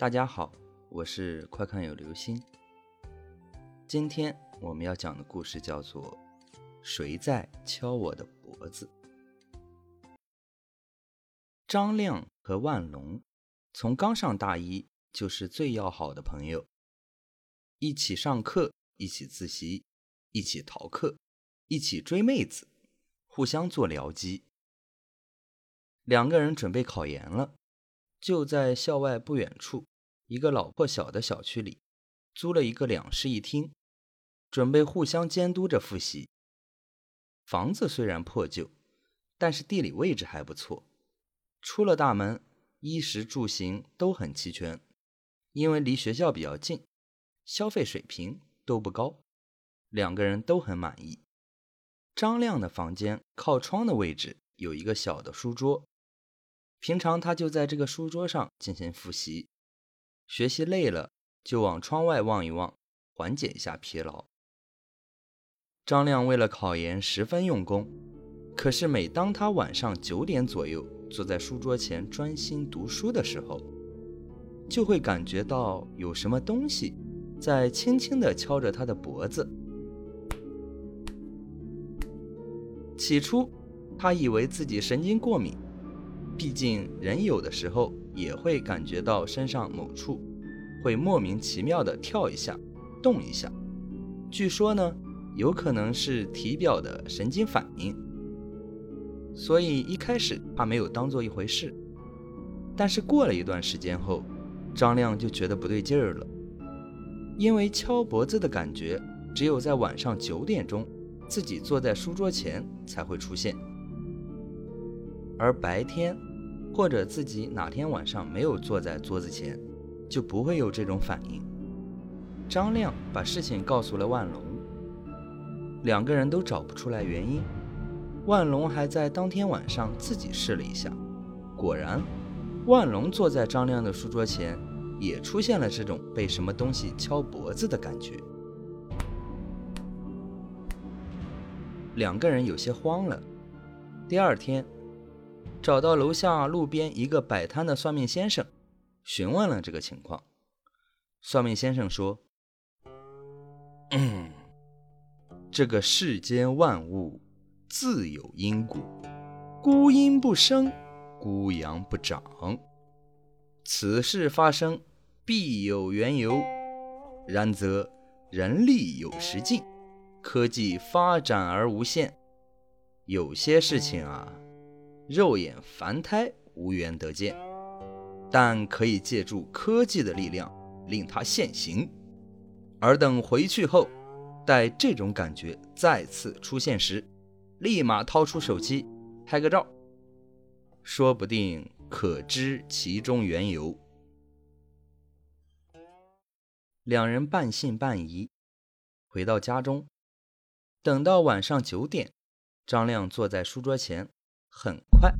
大家好，我是快看有流星。今天我们要讲的故事叫做《谁在敲我的脖子》。张亮和万龙从刚上大一就是最要好的朋友，一起上课，一起自习，一起逃课，一起追妹子，互相做僚机。两个人准备考研了，就在校外不远处。一个老破小的小区里，租了一个两室一厅，准备互相监督着复习。房子虽然破旧，但是地理位置还不错。出了大门，衣食住行都很齐全，因为离学校比较近，消费水平都不高，两个人都很满意。张亮的房间靠窗的位置有一个小的书桌，平常他就在这个书桌上进行复习。学习累了，就往窗外望一望，缓解一下疲劳。张亮为了考研十分用功，可是每当他晚上九点左右坐在书桌前专心读书的时候，就会感觉到有什么东西在轻轻地敲着他的脖子。起初，他以为自己神经过敏，毕竟人有的时候。也会感觉到身上某处会莫名其妙的跳一下、动一下。据说呢，有可能是体表的神经反应。所以一开始他没有当做一回事。但是过了一段时间后，张亮就觉得不对劲儿了，因为敲脖子的感觉只有在晚上九点钟自己坐在书桌前才会出现，而白天。或者自己哪天晚上没有坐在桌子前，就不会有这种反应。张亮把事情告诉了万龙，两个人都找不出来原因。万龙还在当天晚上自己试了一下，果然，万龙坐在张亮的书桌前，也出现了这种被什么东西敲脖子的感觉。两个人有些慌了。第二天。找到楼下路边一个摆摊的算命先生，询问了这个情况。算命先生说：“嗯，这个世间万物自有因果，孤阴不生，孤阳不长。此事发生必有缘由。然则人力有时尽，科技发展而无限，有些事情啊。”肉眼凡胎无缘得见，但可以借助科技的力量令它现形。而等回去后，待这种感觉再次出现时，立马掏出手机拍个照，说不定可知其中缘由。两人半信半疑，回到家中，等到晚上九点，张亮坐在书桌前。很快，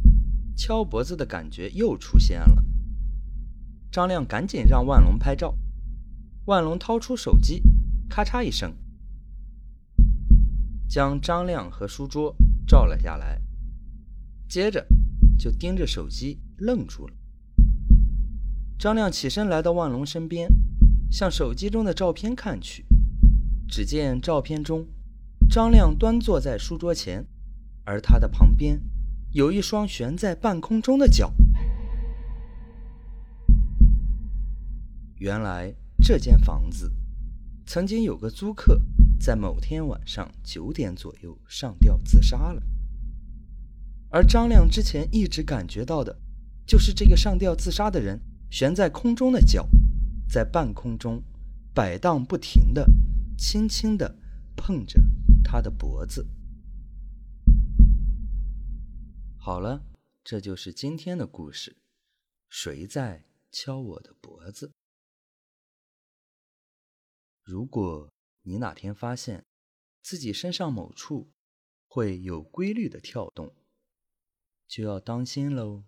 敲脖子的感觉又出现了。张亮赶紧让万龙拍照。万龙掏出手机，咔嚓一声，将张亮和书桌照了下来。接着就盯着手机愣住了。张亮起身来到万龙身边，向手机中的照片看去。只见照片中，张亮端坐在书桌前，而他的旁边。有一双悬在半空中的脚。原来这间房子曾经有个租客在某天晚上九点左右上吊自杀了，而张亮之前一直感觉到的，就是这个上吊自杀的人悬在空中的脚，在半空中摆荡不停的，轻轻的碰着他的脖子。好了，这就是今天的故事。谁在敲我的脖子？如果你哪天发现自己身上某处会有规律的跳动，就要当心喽。